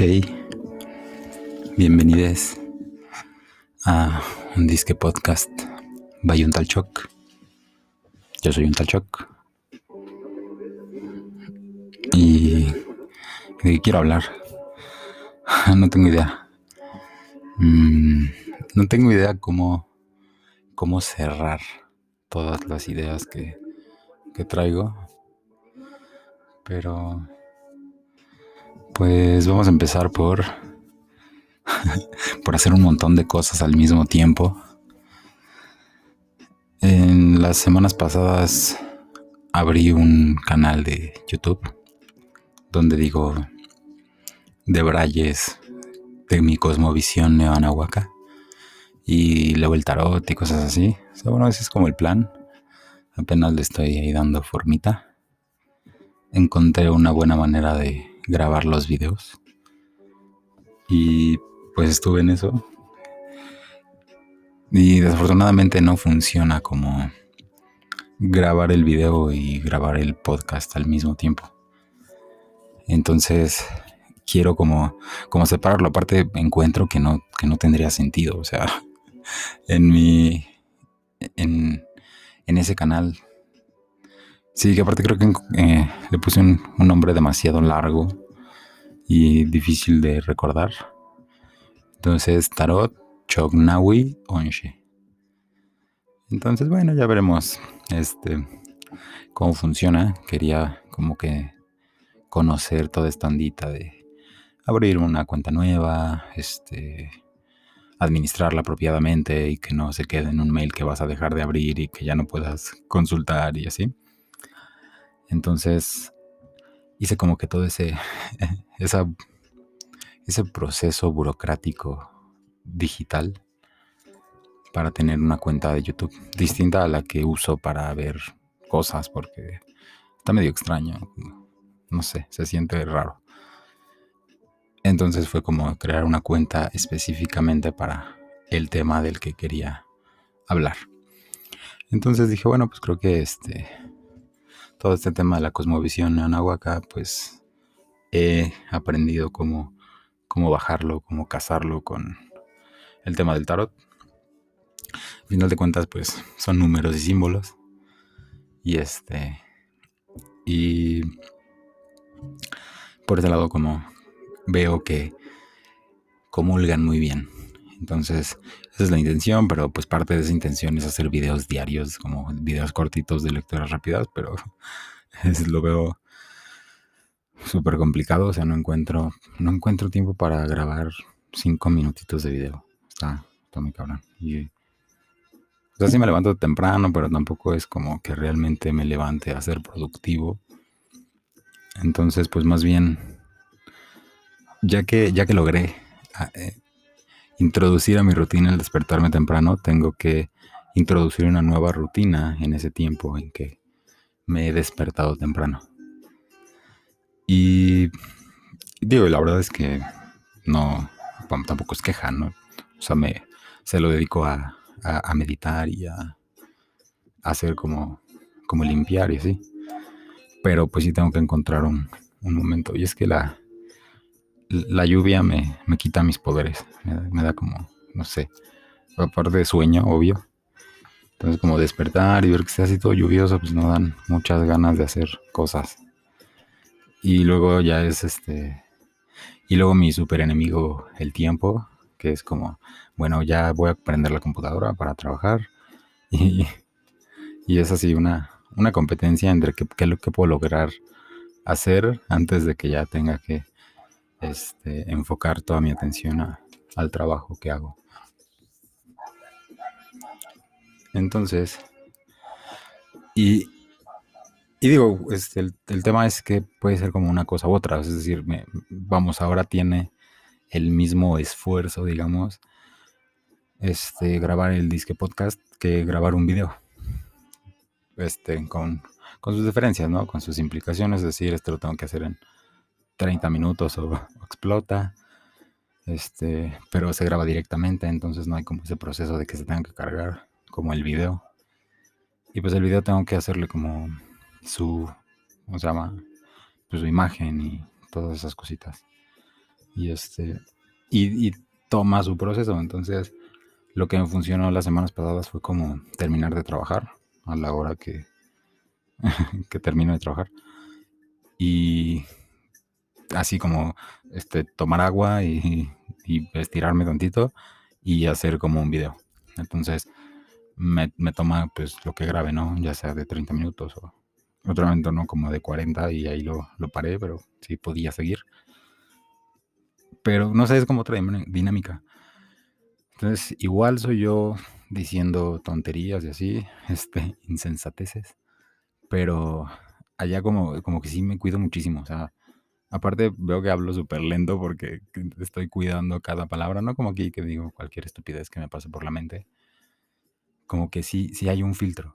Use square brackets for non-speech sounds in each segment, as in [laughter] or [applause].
Hey, bienvenidos a un disque podcast by un tal Choc. Yo soy un tal Choc. Y de qué quiero hablar. [laughs] No tengo idea. Mm, no tengo idea cómo, cómo cerrar todas las ideas que, que traigo. Pero pues vamos a empezar por [laughs] por hacer un montón de cosas al mismo tiempo. En las semanas pasadas abrí un canal de YouTube donde digo de Brayes de mi cosmovisión neoanahuaca y luego el tarot y cosas así. bueno, ese es como el plan. Apenas le estoy ahí dando formita encontré una buena manera de grabar los videos. Y pues estuve en eso. Y desafortunadamente no funciona como grabar el video y grabar el podcast al mismo tiempo. Entonces quiero como, como separarlo. Aparte encuentro que no, que no tendría sentido. O sea, [laughs] en mi... En, en ese canal Sí, que aparte creo que eh, le puse un, nombre demasiado largo y difícil de recordar. Entonces, Tarot Chognawi Onche. Entonces, bueno, ya veremos este cómo funciona. Quería como que conocer toda esta andita de abrir una cuenta nueva, este administrarla apropiadamente y que no se quede en un mail que vas a dejar de abrir y que ya no puedas consultar y así. Entonces hice como que todo ese, [laughs] ese proceso burocrático digital para tener una cuenta de YouTube distinta a la que uso para ver cosas porque está medio extraño. No sé, se siente raro. Entonces fue como crear una cuenta específicamente para el tema del que quería hablar. Entonces dije, bueno, pues creo que este todo este tema de la cosmovisión anahuaca, pues he aprendido cómo, cómo bajarlo, cómo casarlo con el tema del tarot. Al final de cuentas, pues son números y símbolos. Y este. Y por ese lado, como veo que comulgan muy bien. Entonces, esa es la intención, pero pues parte de esa intención es hacer videos diarios, como videos cortitos de lecturas rápidas, pero [laughs] lo veo súper complicado, o sea, no encuentro, no encuentro tiempo para grabar cinco minutitos de video. Está, está muy cabrón. O sea, sí me levanto temprano, pero tampoco es como que realmente me levante a ser productivo. Entonces, pues más bien, ya que, ya que logré ah, eh, introducir a mi rutina el despertarme temprano, tengo que introducir una nueva rutina en ese tiempo en que me he despertado temprano. Y digo, la verdad es que no, tampoco es queja, ¿no? O sea, me, se lo dedico a, meditar y a, hacer como, como limpiar y así. Pero pues sí tengo que encontrar un, un momento. Y es que la, la lluvia me, quita mis poderes. Me da, como, no sé, aparte de sueño, obvio. Entonces como despertar y ver que está así todo lluvioso, pues no dan muchas ganas de hacer cosas. Y luego ya es este... Y luego mi super enemigo, el tiempo, que es como, bueno, ya voy a prender la computadora para trabajar. [laughs] Y, y es así una, una competencia entre qué, qué, qué puedo lograr hacer antes de que ya tenga que este, enfocar toda mi atención al trabajo que hago. Entonces, y, digo, este, el, tema es que puede ser como una cosa u otra, es decir, vamos, ahora tiene el mismo esfuerzo, digamos, este, grabar el disque podcast que grabar un video. Este, con, con sus diferencias, ¿no? Con sus implicaciones, es decir, esto lo tengo que hacer en 30 minutos o, explota. Este, pero se graba directamente, entonces no hay como ese proceso de que se tenga que cargar como el video. Y pues el video tengo que hacerle como su, ¿cómo se llama? Pues su imagen y todas esas cositas. Y este, y, toma su proceso. Entonces, lo que me funcionó las semanas pasadas fue como terminar de trabajar a la hora que, [laughs] que termino de trabajar. Y así como este, tomar agua y, y, estirarme tantito y hacer como un video. Entonces me, toma pues lo que grabe, ¿no? Ya sea de 30 minutos o otro momento, ¿no? Como de 40 y ahí lo, lo paré, pero sí podía seguir. Pero no sé, es como otra dinámica. Entonces, igual soy yo diciendo tonterías y así, [laughs] este, insensateces. Pero allá como, como que sí me cuido muchísimo. O sea, aparte veo que hablo súper lento porque estoy cuidando cada palabra, no como aquí que digo cualquier estupidez que me pase por la mente. Como que sí, sí hay un filtro.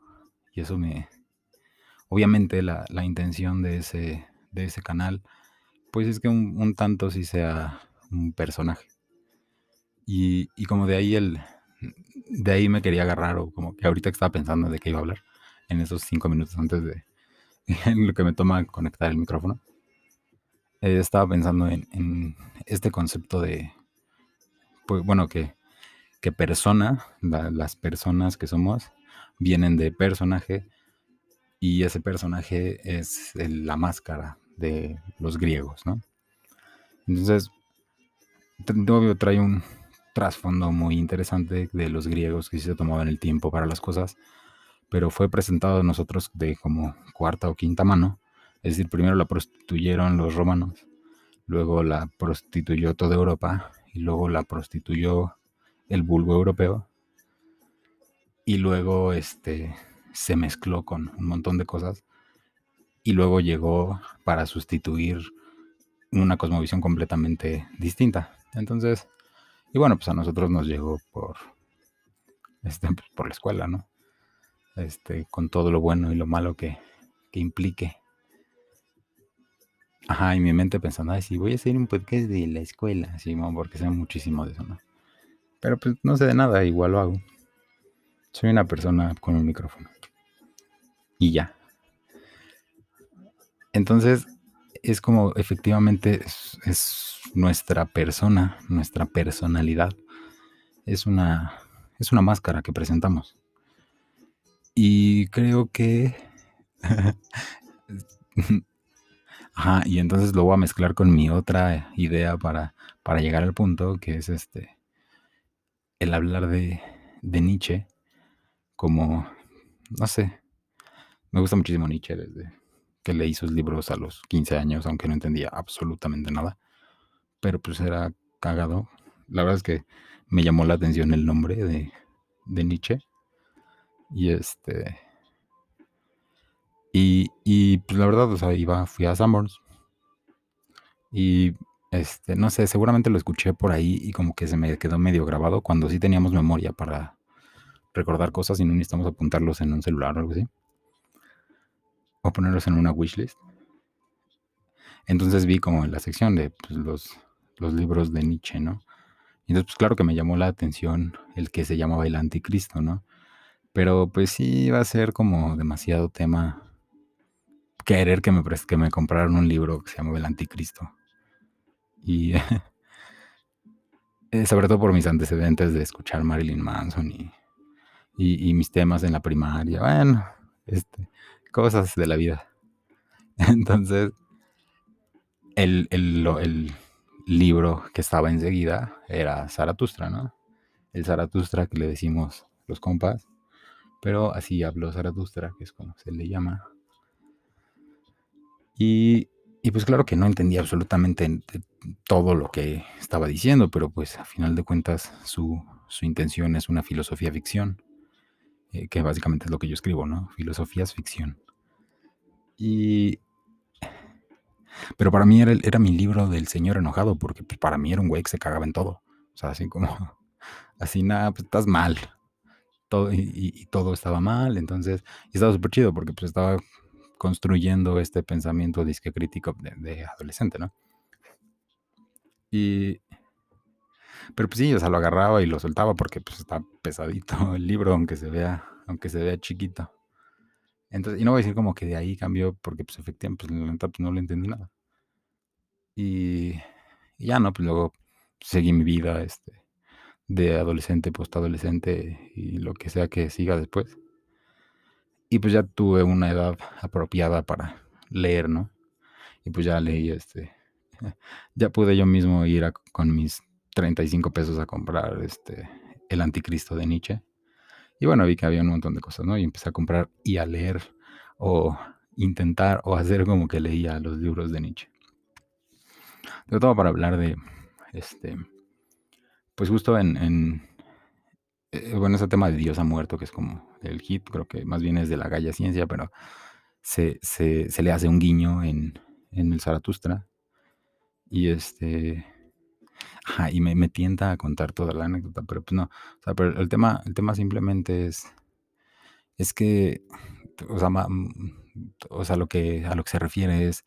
Y eso me... Obviamente la, la intención de ese, de ese canal, pues es que un, un tanto sí sea un personaje. Y, y, como de ahí el... De ahí me quería agarrar o como que ahorita estaba pensando de qué iba a hablar en esos cinco minutos antes de, [laughs] en lo que me toma conectar el micrófono, eh, estaba pensando en, este concepto de, pues bueno, que, persona, las personas que somos, vienen de personaje y ese personaje es la máscara de los griegos, ¿no? Entonces, obvio trae un trasfondo muy interesante de los griegos que se tomaban el tiempo para las cosas pero fue presentado a nosotros de como cuarta o quinta mano. Es decir, primero la prostituyeron los romanos, luego la prostituyó toda Europa y luego la prostituyó el vulgo europeo y luego este se mezcló con un montón de cosas y luego llegó para sustituir una cosmovisión completamente distinta. Entonces, y bueno, pues a nosotros nos llegó por este, por la escuela, ¿no? este, con todo lo bueno y lo malo que, que implique. Ajá, y mi mente pensando, ay, sí, voy a hacer un podcast de la escuela, sí, porque sé muchísimo de eso, ¿no? Pero pues no sé de nada, igual lo hago. Soy una persona con un micrófono. Y ya. Entonces, es como efectivamente es, es, nuestra persona, nuestra personalidad. Es una, es una máscara que presentamos. Y creo que... [laughs] Ajá, y entonces lo voy a mezclar con mi otra idea para, para llegar al punto, que es este, el hablar de, de Nietzsche como, no sé, me gusta muchísimo Nietzsche desde que leí sus libros a los 15 años, aunque no entendía absolutamente nada, pero pues era cagado. La verdad es que me llamó la atención el nombre de, de Nietzsche y este. Y, y pues la verdad, o sea, iba, fui a Sanborns. Y este, no sé, seguramente lo escuché por ahí y como que se me quedó medio grabado cuando sí teníamos memoria para recordar cosas y no necesitamos apuntarlos en un celular o algo así. O ponerlos en una wishlist. Entonces vi como en la sección de pues, los, los libros de Nietzsche, ¿no? Y entonces, pues claro que me llamó la atención el que se llamaba el anticristo, ¿no? Pero pues sí va a ser como demasiado tema querer que me, que me compraran un libro que se llama El Anticristo. Y [laughs] eh, sobre todo por mis antecedentes de escuchar Marilyn Manson y, y, mis temas en la primaria. Bueno, este, cosas de la vida. [laughs] Entonces, el, el, el libro que estaba enseguida era Zaratustra, ¿no? El Zaratustra que le decimos los compas pero así habló Zaratustra, que es como se le llama. Y, pues claro que no entendía absolutamente todo lo que estaba diciendo, pero pues a final de cuentas su, intención es una filosofía ficción, eh, que básicamente es lo que yo escribo, ¿no? Filosofía es ficción. Y... Pero para mí era, era mi libro del señor enojado, porque pues, para mí era un güey que se cagaba en todo. O sea, así como, [laughs] así nada, pues estás mal y, todo estaba mal, entonces, y estaba súper chido porque pues estaba construyendo este pensamiento disque crítico de, adolescente, ¿no? Y, pero pues sí, o sea, lo agarraba y lo soltaba porque pues está pesadito [laughs] el libro, aunque se vea, aunque se vea chiquito. Entonces, y no voy a decir como que de ahí cambió porque pues efectivamente, pues, pues no le entendí nada. Y, y ya, ¿no? Pues luego seguí mi vida, este, de adolescente, postadolescente y lo que sea que siga después. Y pues ya tuve una edad apropiada para leer, ¿no? Y pues ya leí, este, [laughs] ya pude yo mismo ir con mis 35 pesos a comprar, este, El Anticristo de Nietzsche. Y bueno, vi que había un montón de cosas, ¿no? Y empecé a comprar y a leer o intentar o hacer como que leía los libros de Nietzsche. Sobre todo para hablar de, este, pues justo en, en, eh, bueno, ese tema de Dios ha muerto, que es como el hit, creo que más bien es de la Galla Ciencia, pero se, se, le hace un guiño en, en el Zaratustra. Y este, y me, tienta a contar toda la anécdota, pero pues no, o sea, el tema, el tema simplemente es, es que, o sea, ma- o sea, lo que, a lo que se refiere es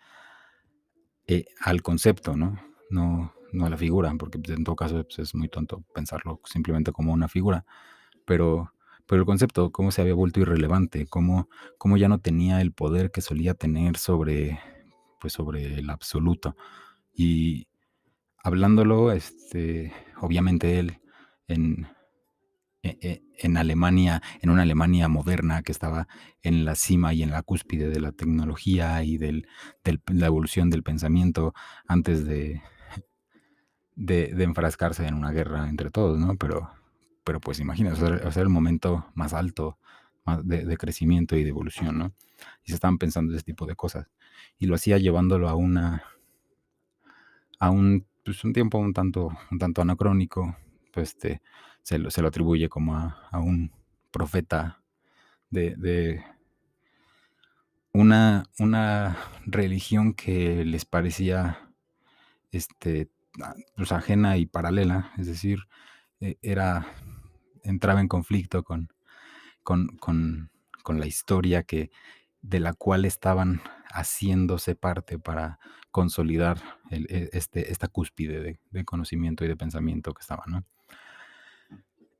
eh, al concepto, ¿no? No, no a la figura, porque pues, en todo caso pues, es muy tonto pensarlo simplemente como una figura, pero, pero el concepto, cómo se había vuelto irrelevante, cómo, cómo ya no tenía el poder que solía tener sobre, pues, sobre el absoluto. Y hablándolo, este, obviamente él en, e- e- en Alemania, en una Alemania moderna que estaba en la cima y en la cúspide de la tecnología y de la evolución del pensamiento antes de, de, de enfrascarse en una guerra entre todos, ¿no? Pero, pero pues imagínate, sea, o sea, el momento más alto de, crecimiento y de evolución, ¿no? Y se estaban pensando ese tipo de cosas. Y lo hacía llevándolo a una, a un, pues un tiempo un tanto, un tanto anacrónico, pues este, se, lo, se lo atribuye como a, a un profeta de, una, una religión que les parecía este, a- pues ajena y paralela, es decir, eh, era, entraba en conflicto con, con, con, con la historia que, de la cual estaban haciéndose parte para consolidar e- este, esta cúspide de, conocimiento y de pensamiento que estaba, ¿no?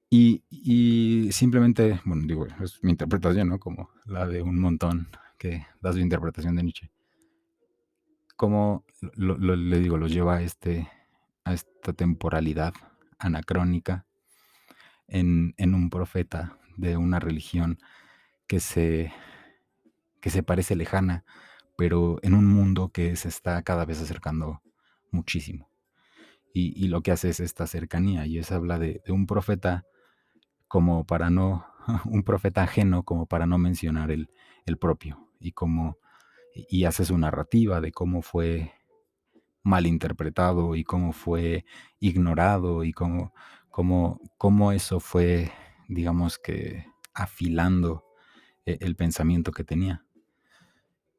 Y, y simplemente, bueno, digo, es mi interpretación, ¿no? Como la de un montón que da su interpretación de Nietzsche. Como lo, lo- le digo, los lleva a, este, a esta temporalidad anacrónica en, un profeta de una religión que se, que se parece lejana, pero en un mundo que se está cada vez acercando muchísimo. Y, y lo que hace es esta cercanía, y es habla de, de un profeta como para no, [laughs] un profeta ajeno como para no mencionar el, el propio, y como, y hace su narrativa de cómo fue malinterpretado y cómo fue ignorado y cómo, cómo, cómo eso fue, digamos que, afilando e- el pensamiento que tenía.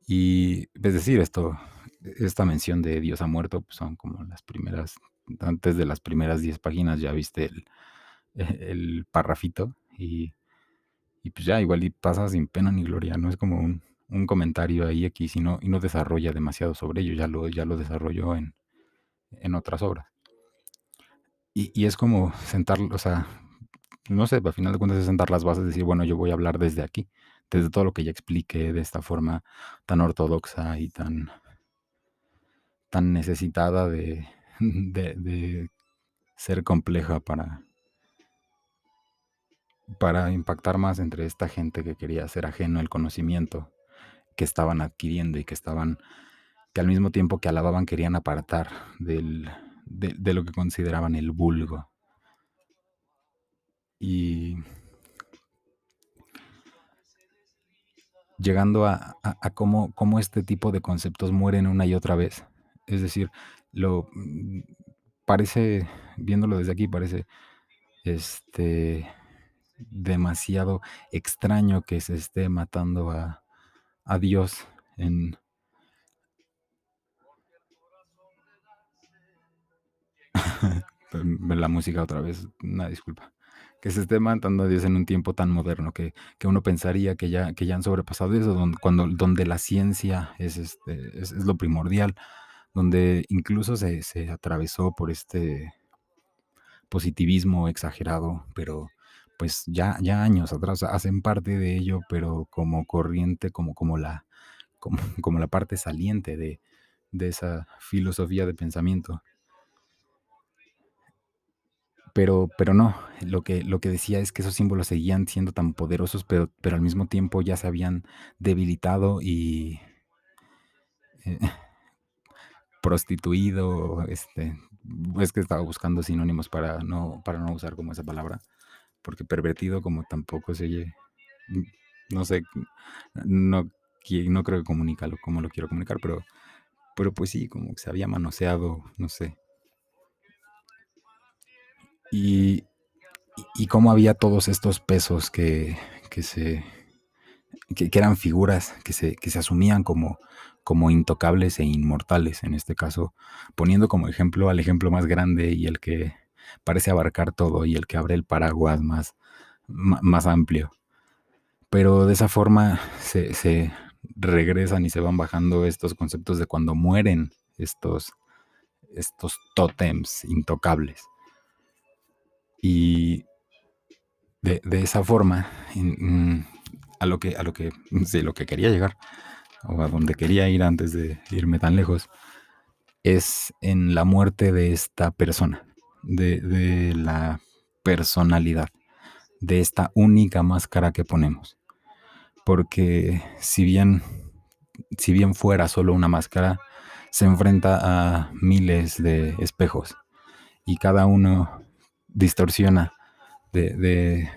Y es decir, esto, esta mención de Dios ha muerto, pues son como las primeras, antes de las primeras 10 páginas ya viste el, el parrafito y, y pues ya igual y pasa sin pena ni gloria, no es como un, un comentario ahí aquí, sino, y no desarrolla demasiado sobre ello, ya lo, ya lo desarrolló en, en otras obras. Y, y es como sentar, o sea, no sé, al final de cuentas es sentar las bases, decir, bueno, yo voy a hablar desde aquí, desde todo lo que ya expliqué de esta forma tan ortodoxa y tan, tan necesitada de, [laughs] de, ser compleja para, para impactar más entre esta gente que quería ser ajeno al conocimiento que estaban adquiriendo y que estaban, que al mismo tiempo que alababan querían apartar del, de, lo que consideraban el vulgo. Y llegando a, a, a cómo, cómo este tipo de conceptos mueren una y otra vez. Es decir, lo mm, parece, viéndolo desde aquí, parece este demasiado extraño que se esté matando a, a Dios en [laughs] la música otra vez, una disculpa. Que se esté matando a Dios en un tiempo tan moderno que, que uno pensaría que ya, que ya han sobrepasado eso, donde, donde la ciencia es, este, es, es lo primordial, donde incluso se, se atravesó por este positivismo exagerado, pero pues ya, ya años atrás hacen parte de ello, pero como corriente, como, como, la, como, como la parte saliente de, de esa filosofía de pensamiento. Pero, pero no, lo que, lo que decía es que esos símbolos seguían siendo tan poderosos, pero, pero al mismo tiempo ya se habían debilitado y eh, [laughs] prostituido, este, es que estaba buscando sinónimos para no, para no usar como esa palabra, porque pervertido como tampoco se oye, no sé, no, no creo que comunica como lo quiero comunicar, pero, pero pues sí, como que se había manoseado, no sé. Y, cómo había todos estos pesos que, que se que, eran figuras que se, que se asumían como, como intocables e inmortales, en este caso, poniendo como ejemplo al ejemplo más grande y el que parece abarcar todo y el que abre el paraguas más, más amplio. Pero de esa forma se, se regresan y se van bajando estos conceptos de cuando mueren estos, estos tótems intocables. Y de, esa forma, a lo que, a lo que, lo que quería llegar, o a donde quería ir antes de irme tan lejos, es en la muerte de esta persona, de, de la personalidad, de esta única máscara que ponemos. Porque si bien, si bien fuera solo una máscara, se enfrenta a miles de espejos y cada uno distorsiona de,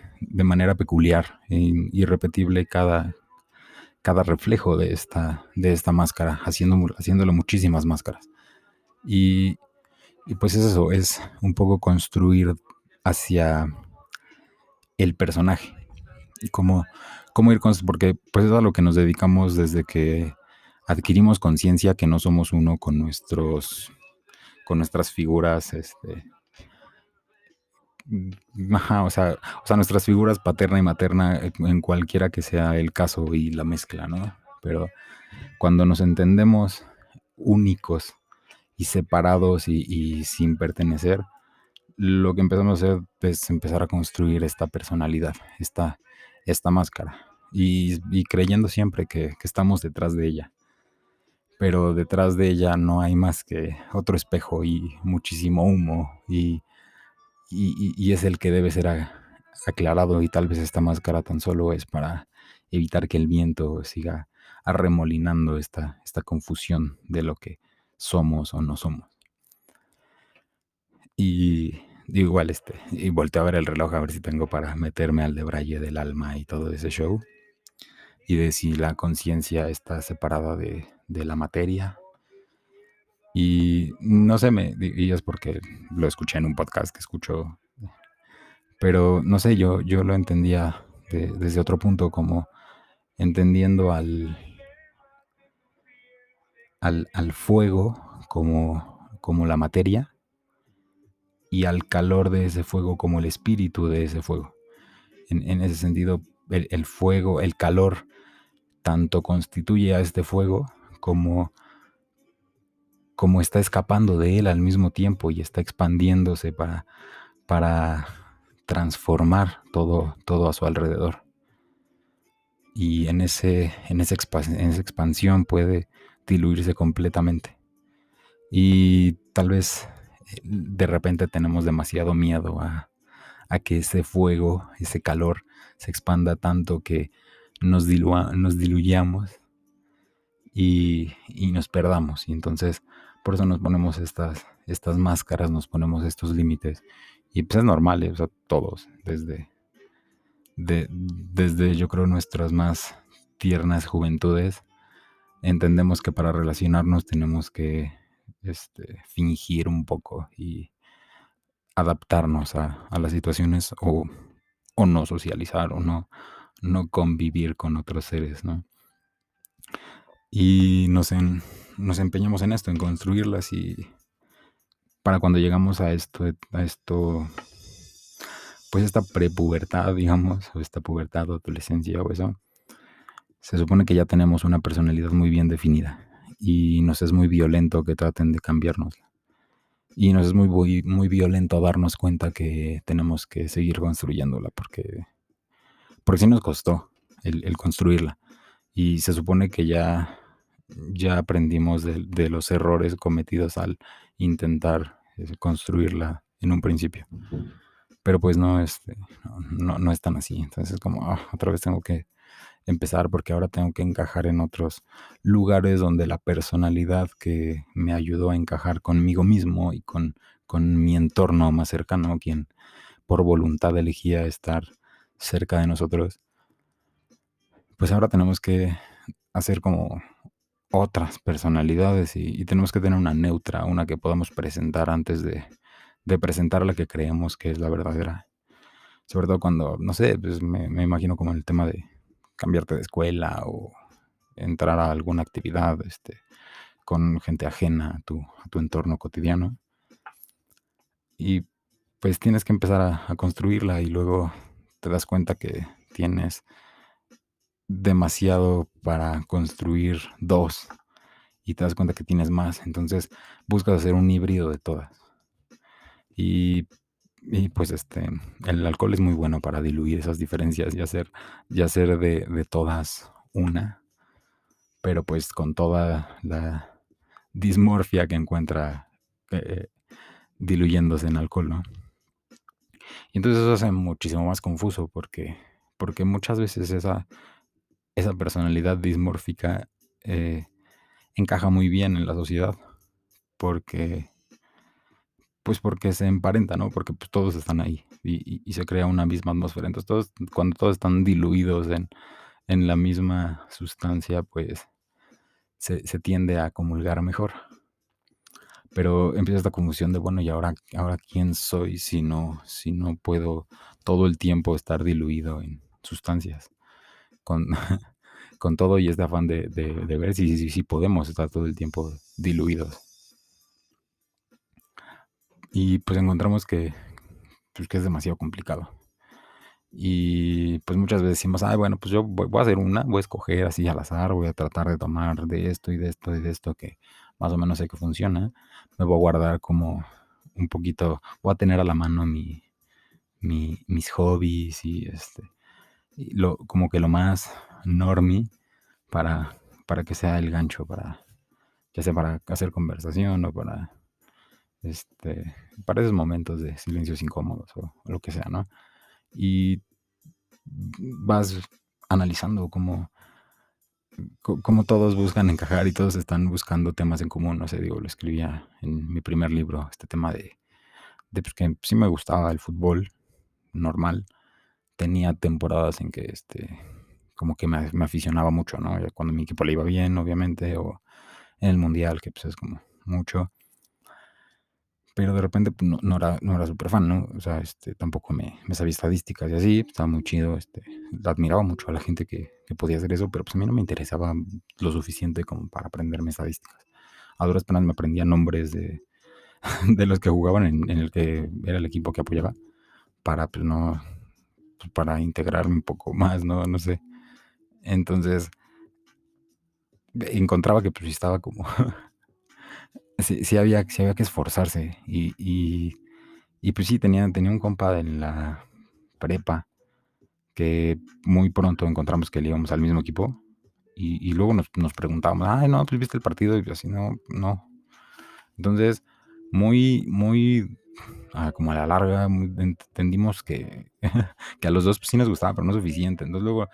manera peculiar e irrepetible cada, cada reflejo de esta, de esta máscara, haciendo, haciéndolo muchísimas máscaras. Y, pues es eso, es un poco construir hacia el personaje. Y cómo, cómo ir con porque pues es a lo que nos dedicamos desde que adquirimos conciencia que no somos uno con nuestros con nuestras figuras este, ajá, o sea, nuestras figuras paterna y materna, eh, en cualquiera que sea el caso y la mezcla, ¿no? Pero cuando nos entendemos únicos y separados y, sin pertenecer, lo que empezamos a hacer es empezar a construir esta personalidad, esta, esta máscara, y, creyendo siempre que estamos detrás de ella. Pero detrás de ella no hay más que otro espejo y muchísimo humo y y, es el que debe ser aclarado y tal vez esta máscara tan solo es para evitar que el viento siga arremolinando esta, esta confusión de lo que somos o no somos. Y igual este, y volteo a ver el reloj a ver si tengo para meterme al de Braille del alma y todo ese show. Y de si la conciencia está separada de, de la materia y no sé, me, y es porque lo escuché en un podcast que escucho, pero no sé, yo, yo lo entendía desde otro punto, como entendiendo al, al, fuego como, como la materia y al calor de ese fuego como el espíritu de ese fuego. En, ese sentido, el, fuego, el calor, tanto constituye a este fuego como como está escapando de él al mismo tiempo y está expandiéndose para, para transformar todo, todo a su alrededor. Y en, ese, en, esa expansión puede diluirse completamente. Y tal vez eh, de repente tenemos demasiado miedo a, a que ese fuego, ese calor, se expanda tanto que nos, nos diluyamos y, y, nos perdamos. Y entonces por eso nos ponemos estas, estas máscaras, nos ponemos estos límites. Y pues es normal, ¿eh? o sea, todos, desde, desde yo creo nuestras más tiernas juventudes, entendemos que para relacionarnos tenemos que este, fingir un poco y adaptarnos a, las situaciones o, o, no socializar o no, no convivir con otros seres, ¿no? Y nos, en, nos empeñamos en esto, en construirlas y para cuando llegamos a esto, a esto, pues esta prepubertad, digamos, o esta pubertad o adolescencia o eso, se supone que ya tenemos una personalidad muy bien definida y nos es muy violento que traten de cambiarnos. Y nos es muy, muy, violento darnos cuenta que tenemos que seguir construyéndola porque, porque sí nos costó el, el construirla. Y se supone que ya ya aprendimos de, los errores cometidos al intentar eh, construirla en un principio. Pero pues no, este, no, no es tan así. Entonces como, ah, otra vez tengo que empezar porque ahora tengo que encajar en otros lugares donde la personalidad que me ayudó a encajar conmigo mismo y con, con mi entorno más cercano, quien por voluntad elegía estar cerca de nosotros, pues ahora tenemos que hacer como otras personalidades y, tenemos que tener una neutra, una que podamos presentar antes de, presentar la que creemos que es la verdadera. Sobre todo cuando, no sé, pues me, imagino como el tema de cambiarte de escuela o entrar a alguna actividad este, con gente ajena a tu, entorno cotidiano. Y pues tienes que empezar a, construirla y luego te das cuenta que tienes demasiado para construir dos y te das cuenta que tienes más. Entonces buscas hacer un híbrido de todas. Y y pues este, el alcohol es muy bueno para diluir esas diferencias y hacer, y hacer de, todas una, pero pues con toda la dismorfia que encuentra eh, diluyéndose en alcohol, ¿no? Y entonces eso hace muchísimo más confuso porque, porque muchas veces esa, esa personalidad dismórfica eh, encaja muy bien en la sociedad porque pues porque se emparenta, ¿no? Porque pues, todos están ahí y, se crea una misma atmósfera. Entonces, todos, cuando todos están diluidos en, la misma sustancia, pues se, tiende a comulgar mejor. Pero empieza esta confusión de, bueno, ¿y ahora, ahora quién soy si no, si no puedo todo el tiempo estar diluido en sustancias? Con, [laughs] con todo y este afán de, ver si, si, si podemos estar todo el tiempo diluidos. Y pues encontramos que, pues, que es demasiado complicado. Y pues muchas veces decimos, ay, bueno, pues yo voy, a hacer una, voy a escoger así al azar, voy a tratar de tomar de esto y de esto y de esto que más o menos sé que funciona. Me voy a guardar como un poquito, voy a tener a la mano mi, mis hobbies y este, lo, como que lo más normie para, para que sea el gancho, para, ya sea para hacer conversación o para este, para esos momentos de silencios incómodos o, lo que sea, ¿no? Y vas analizando cómo, cómo todos buscan encajar y todos están buscando temas en común, no sé, digo, lo escribía en mi primer libro, este tema de, de pues, que sí me gustaba el fútbol normal, tenía temporadas en que este como que me, me aficionaba mucho, ¿no? Cuando mi equipo le iba bien, obviamente, o en el mundial, que pues es como mucho pero de repente pues, no, era, no era súper fan, ¿no? O sea, este, tampoco me, me sabía estadísticas y así, estaba muy chido, este, admiraba mucho a la gente que, que, podía hacer eso, pero pues a mí no me interesaba lo suficiente como para aprenderme estadísticas. A duras penas me aprendía nombres de, [laughs] de los que jugaban en, en, el que era el equipo que apoyaba, para, pues no, pues, para integrarme un poco más, ¿no? No sé. Entonces, encontraba que pues estaba como [laughs] sí, había, que esforzarse. Y, pues sí, tenía, tenía un compa en la prepa que muy pronto encontramos que le íbamos al mismo equipo. Y, luego nos, preguntábamos, ay, no, pues viste el partido. Y así, no, no. Entonces, muy, muy, ah, como a la larga, entendimos que, [laughs] que a los dos pues, sí nos gustaba, pero no suficiente. Entonces luego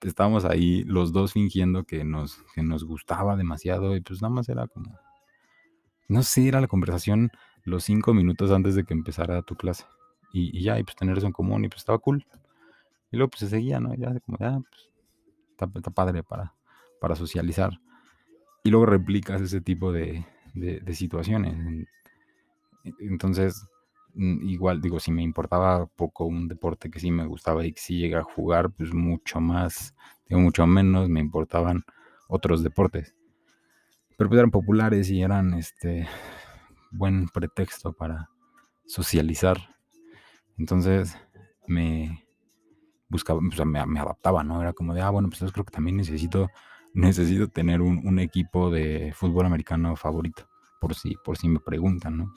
estábamos ahí los dos fingiendo que nos, que nos gustaba demasiado y pues nada más era como no sé, era la conversación los cinco minutos antes de que empezara tu clase. Y, ya, y pues tener eso en común, y pues estaba cool. Y luego pues se seguía, ¿no? Ya como, ya, pues está, padre para, para socializar. Y luego replicas ese tipo de, de, situaciones. Entonces, mm, igual digo, si me importaba poco un deporte que sí me gustaba y que sí llega a jugar, pues mucho más, digo, mucho menos me importaban otros deportes pero pues eran populares y eran este buen pretexto para socializar. Entonces me buscaba, o sea, me, adaptaba, ¿no? Era como de, ah, bueno, pues yo creo que también necesito, necesito tener un, equipo de fútbol americano favorito, por si, por si me preguntan, ¿no?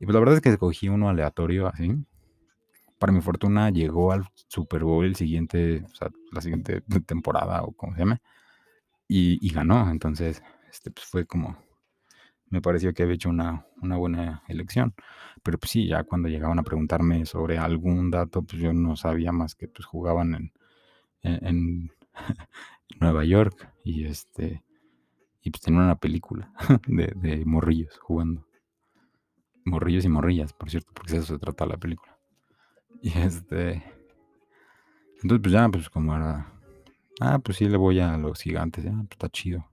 Y pues la verdad es que escogí uno aleatorio así. Para mi fortuna llegó al Super Bowl el siguiente, o sea, la siguiente temporada o como se llame, y, y ganó. Entonces, este, pues fue como me pareció que había hecho una, una buena elección. Pero pues sí, ya cuando llegaban a preguntarme sobre algún dato, pues yo no sabía más que pues jugaban en, en, [laughs] Nueva York y este y pues tenían una película [laughs] de, de, morrillos jugando. Morrillos y morrillas, por cierto, porque eso se trata la película. Y este entonces pues ya pues como era ah, pues sí le voy a los gigantes, ya, pues está chido.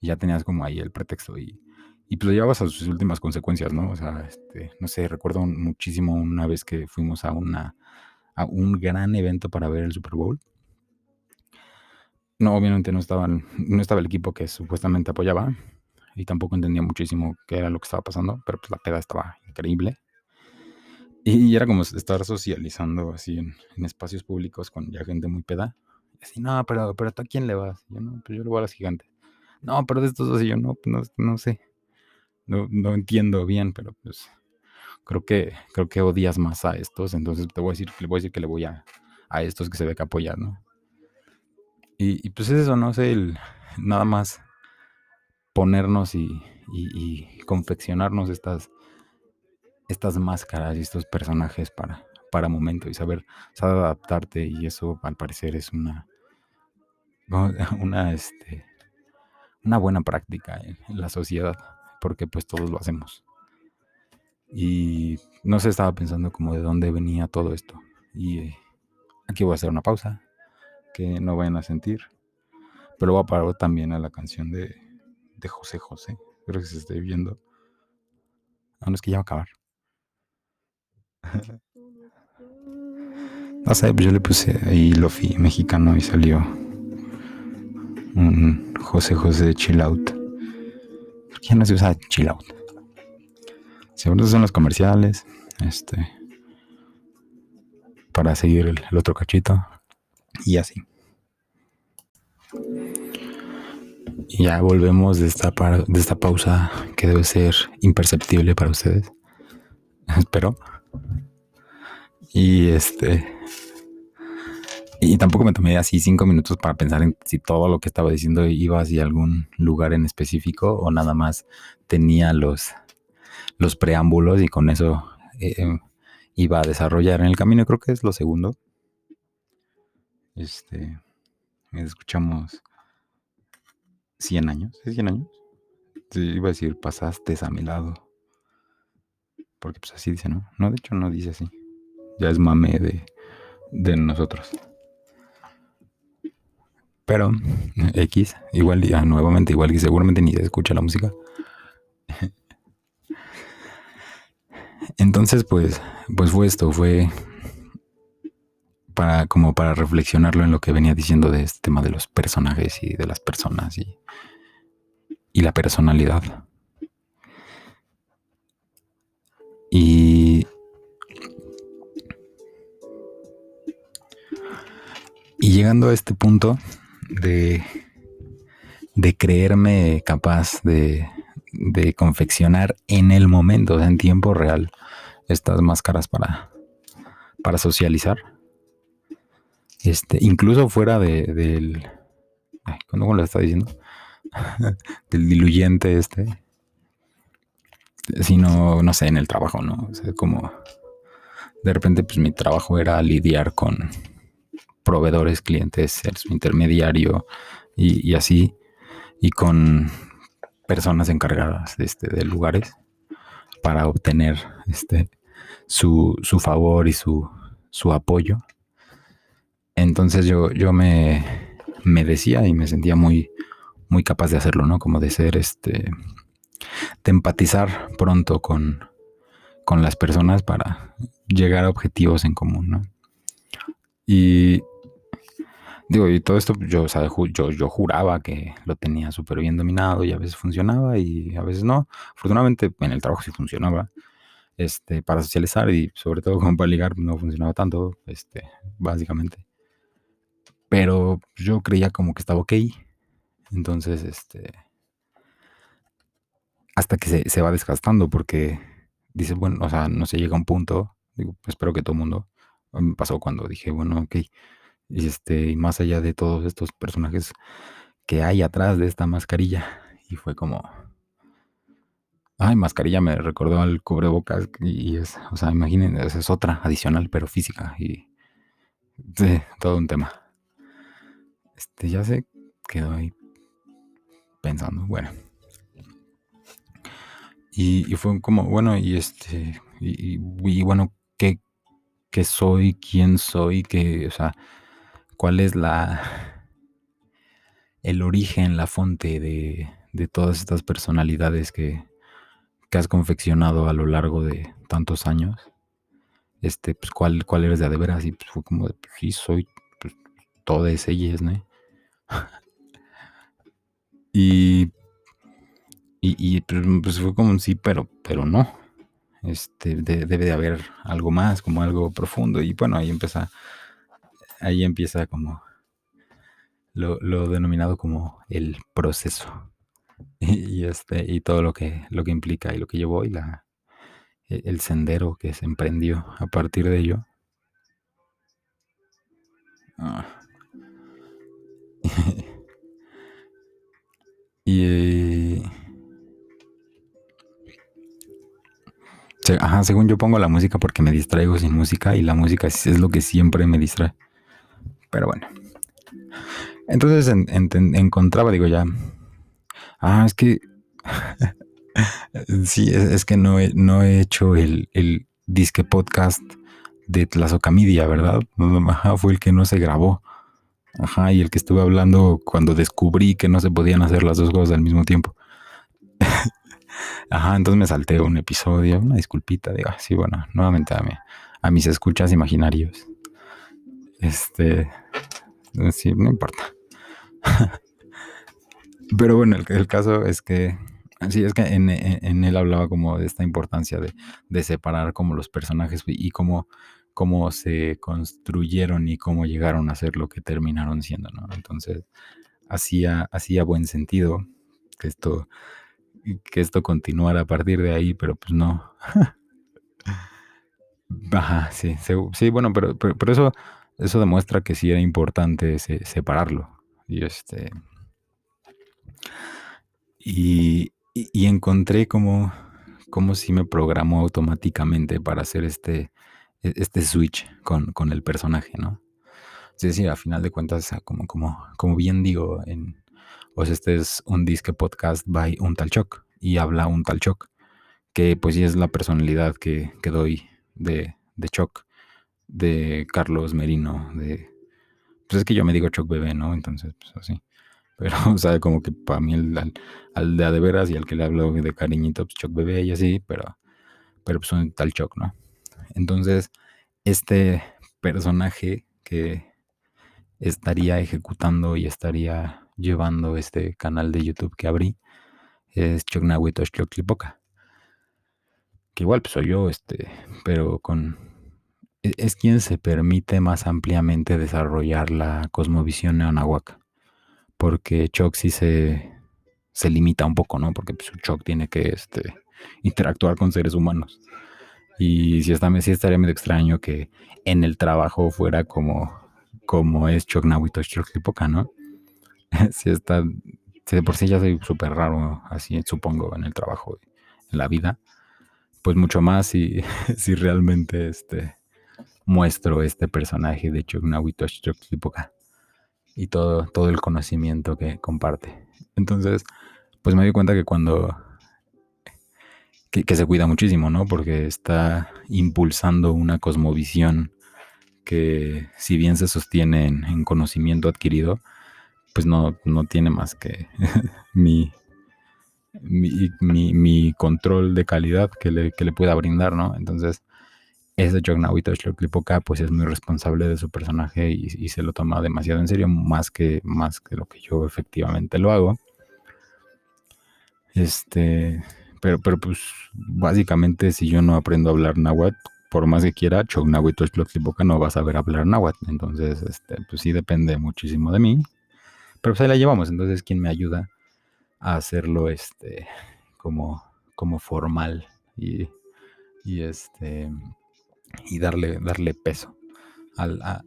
Y ya tenías como ahí el pretexto y y pues lo llevabas a sus últimas consecuencias, ¿no? O sea, este, no sé, recuerdo muchísimo una vez que fuimos a una a un gran evento para ver el Super Bowl. No, obviamente no estaban, no estaba el equipo que supuestamente apoyaba y tampoco entendía muchísimo qué era lo que estaba pasando, pero pues la peda estaba increíble. Y era como estar socializando así en, espacios públicos con ya gente muy peda. Y así, no, pero, pero ¿tú a quién le vas? Yo no, pues yo le voy a las gigantes. No, pero de estos dos y yo no, no, no sé no, no entiendo bien, pero pues creo que, creo que odias más a estos, entonces te voy a decir, le voy a decir que le voy a, a estos que se ve que apoyan, ¿no? Y, pues es eso, no sé, el, nada más ponernos y, confeccionarnos estas, estas máscaras y estos personajes para, para momento y saber, saber adaptarte y eso al parecer es una, [laughs] una, este, una buena práctica en la sociedad porque pues todos lo hacemos. Y no se estaba pensando como de dónde venía todo esto. Y eh, aquí voy a hacer una pausa, que no vayan a sentir. Pero voy a parar también a la canción de, de José José. Espero que se esté viendo. Ah, no, es que ya va a acabar. [laughs] no sé, pues yo le puse ahí Lofi mexicano y salió un José José de Chill Out ya no se usa chill out. Seguro son los comerciales. Este. Para seguir el, otro cachito. Y así. Ya volvemos de esta, de esta pausa que debe ser imperceptible para ustedes. [laughs] Espero. Y este. Y tampoco me tomé así cinco minutos para pensar en si todo lo que estaba diciendo iba hacia algún lugar en específico o nada más tenía los, los preámbulos y con eso eh, iba a desarrollar en el camino. Creo que es lo segundo. Este, escuchamos 100 años. ¿Es 100 años? iba a decir, pasaste a mi lado. Porque pues así dice, ¿no? No, de hecho no dice así. Ya es mame de, de nosotros. Pero X, igual ya nuevamente, igual que seguramente ni se escucha la música. [laughs] Entonces, pues, pues fue esto, fue para como para reflexionarlo en lo que venía diciendo de este tema de los personajes y de las personas y, y la personalidad. Y y llegando a este punto, de, de creerme capaz de, de confeccionar en el momento, en tiempo real, estas máscaras para, para socializar. Este, incluso fuera de, del. ¿Cómo lo está diciendo? [laughs] del diluyente este. Sino, no sé, en el trabajo, ¿no? O como. De repente, pues mi trabajo era lidiar con proveedores, clientes, intermediario y, así, y con personas encargadas este, de lugares para obtener este, su, su favor y su, su, apoyo. Entonces yo, yo me, me, decía y me sentía muy, muy capaz de hacerlo, ¿no? Como de ser este, de empatizar pronto con, con las personas para llegar a objetivos en común, ¿no? Y Digo, y todo esto yo, yo, yo juraba que lo tenía súper bien dominado y a veces funcionaba y a veces no. Afortunadamente en el trabajo sí funcionaba. Este, para socializar y sobre todo como para ligar no funcionaba tanto, este, básicamente. Pero yo creía como que estaba ok. Entonces, este, hasta que se, se va desgastando porque dices, bueno, o sea, no se llega a un punto, digo, espero que todo el mundo, me pasó cuando dije, bueno, ok, y este, y más allá de todos estos personajes que hay atrás de esta mascarilla. Y fue como, Ay, mascarilla me recordó al cubrebocas y es, o sea, imaginen, esa es otra adicional, pero física y sí, todo un tema. Este, ya se quedó ahí pensando, bueno. Y, fue como, bueno, y este, y, bueno, ¿qué, ¿qué, soy? ¿Quién soy? ¿Qué, o sea, cuál es la, el origen, la fuente de, de todas estas personalidades que, que has confeccionado a lo largo de tantos años, este, pues, ¿cuál, cuál eres de, veras? Y pues, fue como, pues, sí, soy todas ellas, ¿no? y, y, pues, fue como un sí, pero, pero no. Este, debe de haber algo más, como algo profundo. Y bueno, ahí empieza, ahí empieza como lo, lo denominado como el proceso. [laughs] y, este, y todo lo que, lo que implica y lo que llevó y la, e, el sendero que se emprendió a partir de ello. Ah. [laughs] y ajá, según yo pongo la música porque me distraigo sin música y la música es, lo que siempre me distrae. Pero bueno. Entonces encontraba, digo ya, Ah, es que. [laughs] sí, es, que no he, no he hecho el, el disque podcast de Tlazocamidia, ¿verdad? Ajá, [laughs] fue el que no se grabó. Ajá, y el que estuve hablando cuando descubrí que no se podían hacer las dos cosas al mismo tiempo. [laughs] Ajá, entonces me salté un episodio, una disculpita, digo, sí, bueno, nuevamente a, mí, a mis escuchas imaginarios. Este, sí, no importa. [laughs] Pero bueno, el, caso es que, sí, es que en, él hablaba como de esta importancia de, separar como los personajes y cómo, cómo se construyeron y cómo llegaron a ser lo que terminaron siendo, ¿no? Entonces, hacía, hacía buen sentido que esto, que esto continuara a partir de ahí, pero pues no. [laughs] Ajá, sí, sí, bueno, pero, pero, eso, eso demuestra que sí era importante separarlo. Y este, y, encontré como, como si me programó automáticamente para hacer este, este switch con, el personaje, ¿no? Es decir, a final de cuentas, como, como, como bien digo, en, pues este es un disque podcast by un tal Choc y habla un tal Choc, que pues sí es la personalidad que, que doy de, de Choc, de Carlos Merino, de... Pues es que yo me digo Choc bebé, ¿no? Entonces, pues así. Pero, [laughs] o sea, como que para mí al, al, de a de veras y al que le hablo de cariñito, pues Choc bebé y así, pero, pero pues un tal Choc, ¿no? Entonces, este personaje que estaría ejecutando y estaría llevando este canal de YouTube que abrí es Chocnahuito Clipoca. Que igual pues soy yo, este, pero con e, es quien se permite más ampliamente desarrollar la cosmovisión neonahuaca porque Chuck sí se, se limita un poco, ¿no? Porque pues, Chuck tiene que este, interactuar con seres humanos. Y sí, está, sí estaría medio extraño que en el trabajo fuera como, como es Chuck Nahuito Poca, ¿no? [laughs] sí está, de por sí ya soy súper raro, así supongo, en el trabajo, en la vida. Pues mucho más si, [laughs] si realmente este, muestro este personaje de Chuck Nahuito Poca y todo, todo el conocimiento que comparte. Entonces, pues me di cuenta que cuando... Que, se cuida muchísimo, ¿no? Porque está impulsando una cosmovisión que si bien se sostiene en, conocimiento adquirido, pues no, no tiene más que [laughs] mi, mi, mi, control de calidad que le, que le pueda brindar, ¿no? Entonces, ese Jognawito Clipoca pues es muy responsable de su personaje y, se lo toma demasiado en serio, más que, más que lo que yo efectivamente lo hago. Este, pero, pero pues básicamente si yo no aprendo a hablar náhuatl, por más que quiera, Chognawito Clipoca no va a saber hablar náhuatl. Entonces, este, pues sí depende muchísimo de mí. Pero pues ahí la llevamos. Entonces, ¿quién me ayuda a hacerlo este como, como formal y, y este y darle, darle peso al, a,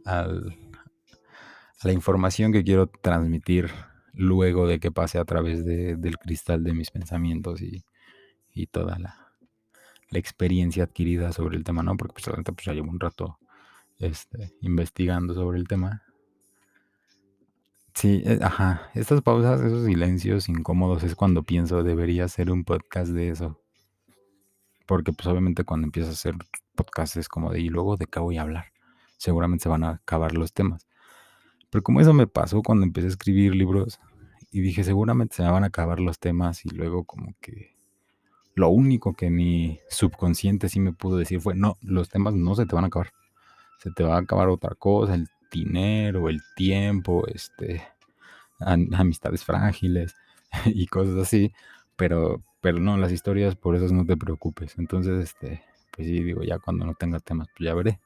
la información que quiero transmitir luego de que pase a través del cristal de mis pensamientos y, y toda la, experiencia adquirida sobre el tema, ¿no? Porque pues, pues ya llevo un rato este, investigando sobre el tema. Sí, eh, ajá, estas pausas, esos silencios incómodos es cuando pienso debería hacer un podcast de eso. Porque pues obviamente cuando empiezas a hacer podcast es como de y luego de qué voy a hablar. Seguramente se van a acabar los temas. Pero como eso me pasó cuando empecé a escribir libros y dije seguramente se me van a acabar los temas y luego como que lo único que mi subconsciente sí me pudo decir fue no, los temas no se te van a acabar. Se te va a acabar otra cosa, el dinero, el tiempo, este, amistades frágiles [laughs] y cosas así. Pero, pero no, las historias, por eso no te preocupes. Entonces, este, pues sí, digo, ya cuando no tenga temas, pues ya veré.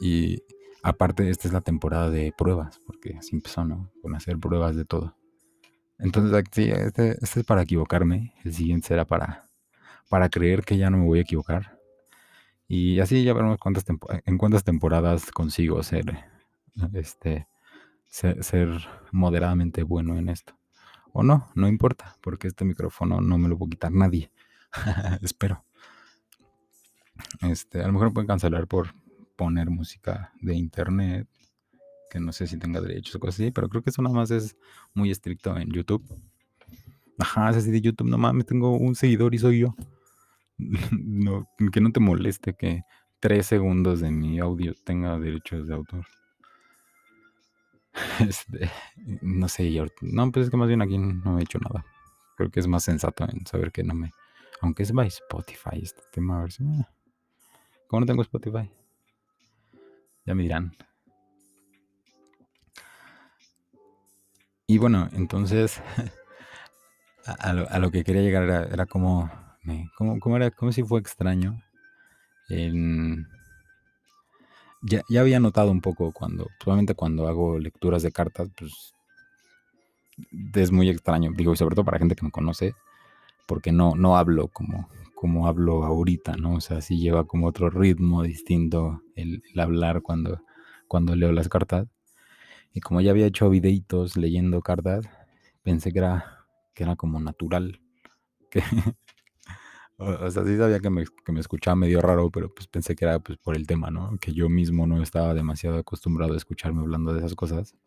Y aparte, esta es la temporada de pruebas, porque así empezó, ¿no? Con hacer pruebas de todo. Entonces, sí, este, este, es para equivocarme. El siguiente será para, para creer que ya no me voy a equivocar. Y así ya veremos cuántas en cuántas temporadas consigo ser, este, ser moderadamente bueno en esto. O no, no importa, porque este micrófono no me lo puede quitar nadie. [laughs] Espero. Este, a lo mejor pueden cancelar por poner música de internet, que no sé si tenga derechos o cosas así, pero creo que eso nada más es muy estricto en YouTube. Ajá, es así de YouTube, no mames, tengo un seguidor y soy yo. No, que no te moleste que tres segundos de mi audio tenga derechos de autor. [laughs] Este, no sé, yo, no, pues es que más bien aquí no he hecho nada. Creo que es más sensato en saber que no me. Aunque es by Spotify este tema, a ver si. ¿Cómo no tengo Spotify? Ya me dirán. Y bueno, entonces. [laughs] a, lo, que quería llegar era, como. Como, era, como si fue extraño. En ya, había notado un poco cuando, solamente cuando hago lecturas de cartas, pues es muy extraño, digo, y sobre todo para gente que me conoce, porque no, no hablo como, como hablo ahorita, ¿no? O sea, sí lleva como otro ritmo distinto el, hablar cuando, cuando leo las cartas. Y como ya había hecho videitos leyendo cartas, pensé que era, que era como natural, que, o, sea, sí sabía que me, escuchaba medio raro, pero pues pensé que era pues por el tema, ¿no? Que yo mismo no estaba demasiado acostumbrado a escucharme hablando de esas cosas. [laughs]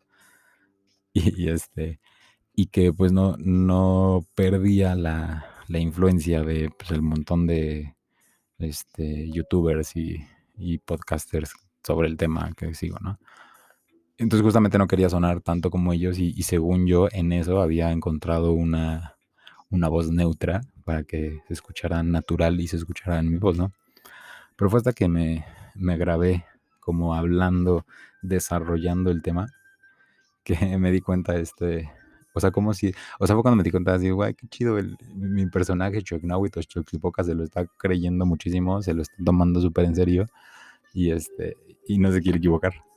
Y, este, y que pues no, no perdía la, influencia de pues, el montón de este, youtubers y, podcasters sobre el tema que sigo, ¿no? Entonces justamente no quería sonar tanto como ellos y según yo en eso había encontrado una, una voz neutra para que se escuchara natural y se escuchara en mi voz, ¿no? Pero fue hasta que me, grabé como hablando, desarrollando el tema, que me di cuenta, este, o sea, como si, o sea, fue cuando me di cuenta, así, guay, qué chido, el, mi personaje, Chocnahuitos Choclipoca, se lo está creyendo muchísimo, se lo está tomando súper en serio, y este, y no se quiere equivocar.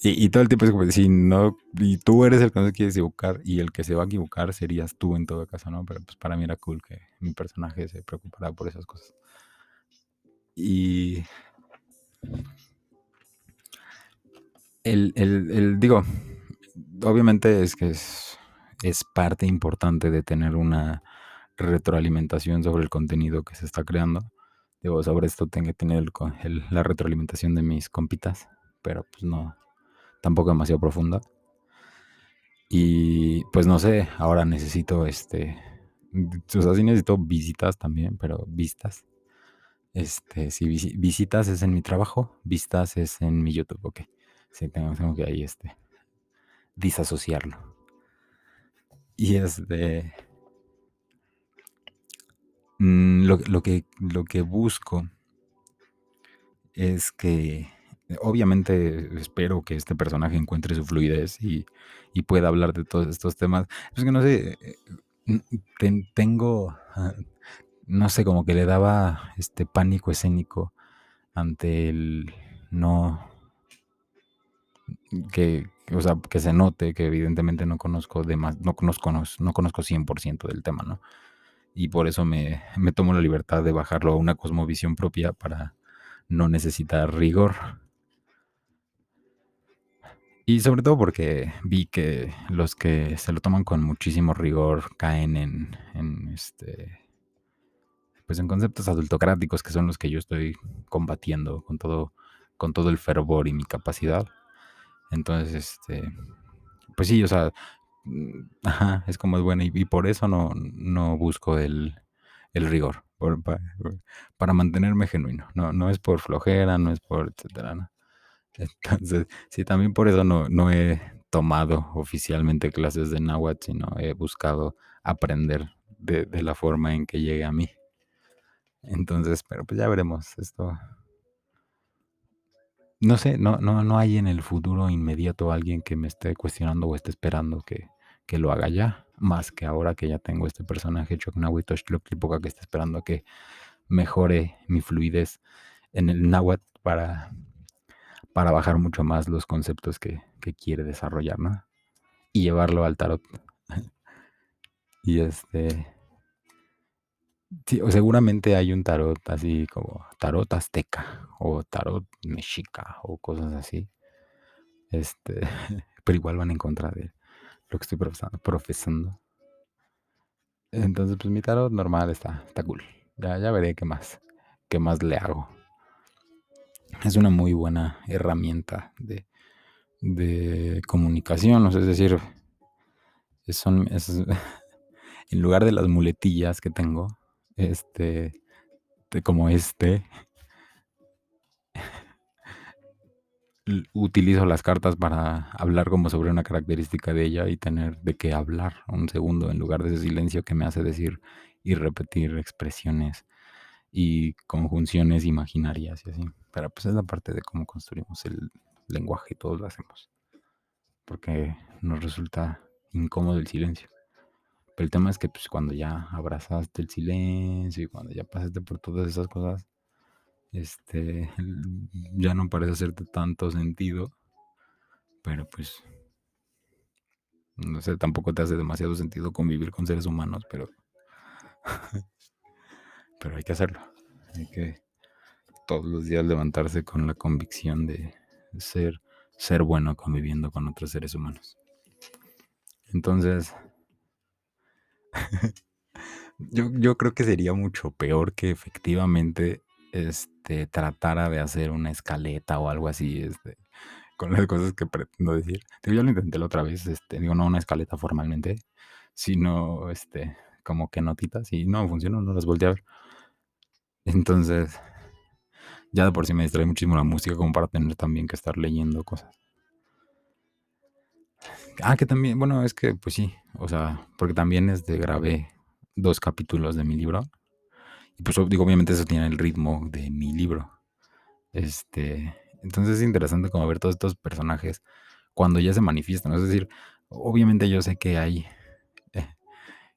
Y, todo el tiempo es como si no, y tú eres el que no se quiere equivocar, y el que se va a equivocar serías tú en todo caso, ¿no? Pero pues para mí era cool que mi personaje se preocupara por esas cosas. Y el, el, digo, obviamente es que es, es parte importante de tener una retroalimentación sobre el contenido que se está creando. Digo, sobre esto tengo que tener la retroalimentación de mis compitas, pero pues no, tampoco demasiado profunda. Y pues no sé, ahora necesito este, o sea, sí necesito visitas también, pero vistas. Este, si visitas es en mi trabajo, vistas es en mi YouTube, ok. Sí, tengo, que ahí este, disasociarlo. Y este, mm, lo, lo, que, lo que busco es que obviamente espero que este personaje encuentre su fluidez y, pueda hablar de todos estos temas. Es que no sé, eh, tengo, ah, no sé, como que le daba este pánico escénico ante el no, que, o sea, que se note que evidentemente no conozco de más, no conozco, no, conozco 100% del tema, ¿no? Y por eso me, me tomo la libertad de bajarlo a una cosmovisión propia para no necesitar rigor y sobre todo porque vi que los que se lo toman con muchísimo rigor caen en, este pues en conceptos adultocráticos que son los que yo estoy combatiendo con todo, con todo el fervor y mi capacidad. Entonces, este, pues sí, o sea, mm, ajá, es como es bueno y, por eso no, no busco el, el rigor, para, mantenerme genuino, no, no es por flojera, no es por etcétera, Entonces, sí, también por eso no, no he tomado oficialmente clases de náhuatl, sino he buscado aprender de, la forma en que llegue a mí. Entonces, pero pues ya veremos esto no sé, no, no, no hay en el futuro inmediato alguien que me esté cuestionando o esté esperando que, que lo haga ya, más que ahora que ya tengo este personaje Chocnahui Toshtloctlipoca que está esperando que mejore mi fluidez en el náhuatl para, para bajar mucho más los conceptos que, quiere desarrollar, ¿no? Y llevarlo al tarot. [laughs] y este Sí, o seguramente hay un tarot así como tarot azteca o tarot mexica o cosas así. Este, [laughs] pero igual van en contra de lo que estoy profesando. profesando. Entonces, pues mi tarot normal está, está cool. Ya, ya veré qué más, qué más le hago. Es una muy buena herramienta de, comunicación, es decir, son, [laughs] en lugar de las muletillas que tengo, este, como este, [laughs] utilizo las cartas para hablar como sobre una característica de ella y tener de qué hablar un segundo en lugar de ese silencio que me hace decir y repetir expresiones y conjunciones imaginarias y así. Pero pues es la parte de cómo construimos el lenguaje y todos lo hacemos. Porque nos resulta incómodo el silencio. Pero el tema es que pues, cuando ya abrazaste el silencio y cuando ya pasaste por todas esas cosas, este, ya no parece hacerte tanto sentido, pero pues, no sé, tampoco te hace demasiado sentido convivir con seres humanos, pero, [laughs] pero hay que hacerlo. Hay que todos los días levantarse con la convicción de ser, ser bueno conviviendo con otros seres humanos. Entonces, [laughs] yo, yo creo que sería mucho peor que efectivamente este, tratara de hacer una escaleta o algo así, este, con las cosas que pretendo decir. Yo lo intenté la otra vez, este, digo, no una escaleta formalmente, sino este, como que notitas y no funcionó, no las volteé a ver. Entonces, ya de por sí me distrae muchísimo la música como para tener también que estar leyendo cosas. Ah, que también, bueno, es que pues sí, o sea, porque también este, grabé dos capítulos de mi libro. Y pues digo, obviamente eso tiene el ritmo de mi libro. Este, entonces es interesante como ver todos estos personajes cuando ya se manifiestan. Es decir, obviamente yo sé que hay, eh,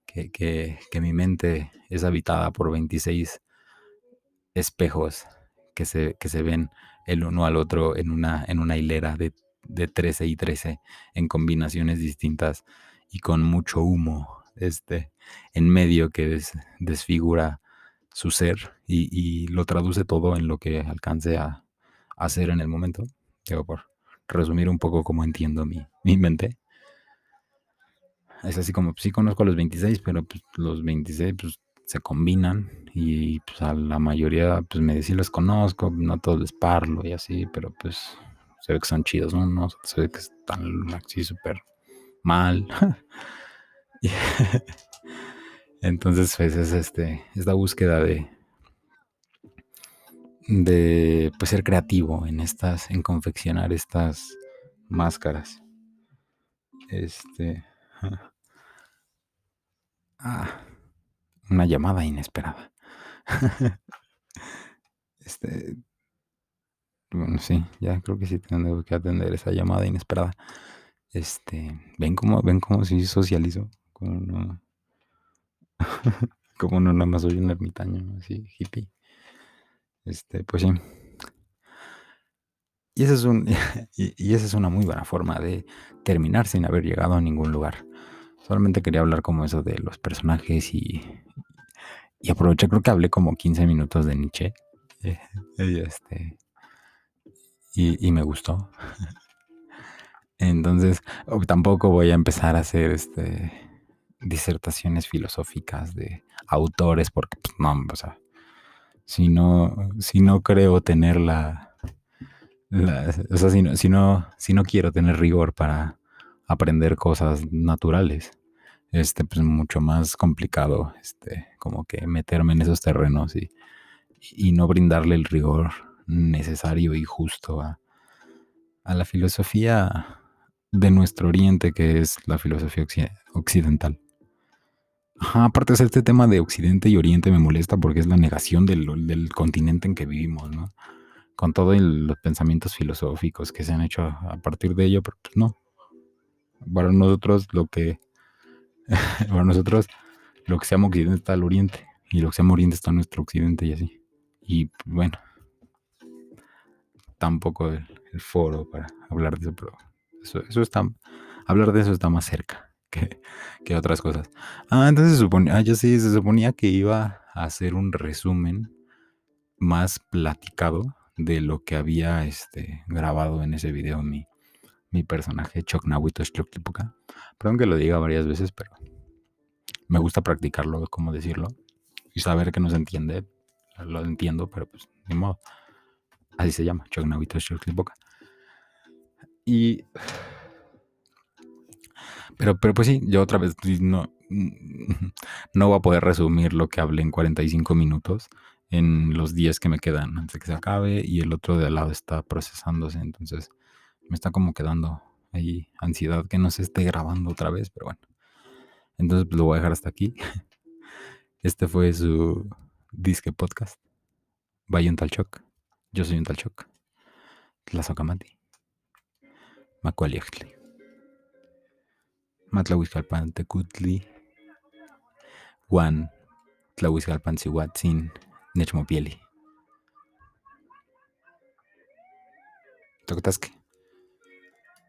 que, que, que, mi mente es habitada por 26 espejos que se, que se ven el uno al otro en una, en una hilera de de 13 y 13 en combinaciones distintas y con mucho humo este, en medio que desfigura su ser y, lo traduce todo en lo que alcance a, hacer en el momento. Digo, por resumir un poco cómo entiendo mi, mente. Es así como, sí conozco a los 26, pero pues, los 26 pues, se combinan y pues, a la mayoría pues me sí los conozco, no todos les parlo y así, pero pues se ve que son chidos, no se ve que están así súper mal. [laughs] [laughs] Entonces, pues es este, esta búsqueda de, de pues, ser creativo en estas, en confeccionar estas máscaras. Este. Ah, una llamada inesperada. este, bueno, sí, ya creo que sí tengo que atender esa llamada inesperada. Este, ven cómo, ven cómo sí socializo. Como no, [laughs] como no nada más soy un ermitaño, así, hippie. Este, pues sí. Y esa es un, [laughs] y, esa es una muy buena forma de terminar sin haber llegado a ningún lugar. Solamente quería hablar como eso de los personajes y, y aproveché, creo que hablé como 15 minutos de Nietzsche. [laughs] Y este, y, me gustó. [laughs] Entonces, tampoco voy a empezar a hacer este disertaciones filosóficas de autores, porque pues, no, o sea, si no, si no creo tener la, o sea, si no, si no, si no quiero tener rigor para aprender cosas naturales, este, pues mucho más complicado, este, como que meterme en esos terrenos y, y no brindarle el rigor necesario y justo a, a la filosofía de nuestro oriente, que es la filosofía occidental. aparte de este tema de Occidente y Oriente me molesta porque es la negación del, del continente en que vivimos, ¿no? Con todos los pensamientos filosóficos que se han hecho a, partir de ello, pero pues no. Para nosotros lo que, [laughs] para nosotros lo que se llama Occidente está al Oriente y lo que se llama Oriente está nuestro Occidente y así. Y bueno, tampoco el, foro para hablar de eso, pero eso, está, hablar de eso está más cerca que, que otras cosas. Ah, entonces se suponía, ah, ya sí, se suponía que iba a hacer un resumen más platicado de lo que había este, grabado en ese video mi, mi personaje Chocnahuito Choclipuca. Perdón que lo diga varias veces, pero me gusta practicarlo, cómo decirlo, y saber que no se entiende. Lo entiendo, pero pues ni modo. Así se llama, Chognavito Boca. Y. Pero, pero pues sí, yo otra vez no, [laughs] no voy a poder resumir lo que hablé en 45 minutos en los días que me quedan antes de que se acabe y el otro de al lado está procesándose. Entonces me está como quedando ahí ansiedad que no se esté grabando otra vez, pero bueno. Entonces pues, lo voy a dejar hasta aquí. [laughs] Este fue su disque podcast. Vaya un tal choc. Yo soy un Talchoc. Tlazocamati. Macualiextli. Matlahuizcalpan tecutli. Juan. Tlahuizcalpan. Nechmopieli. Tocotasque.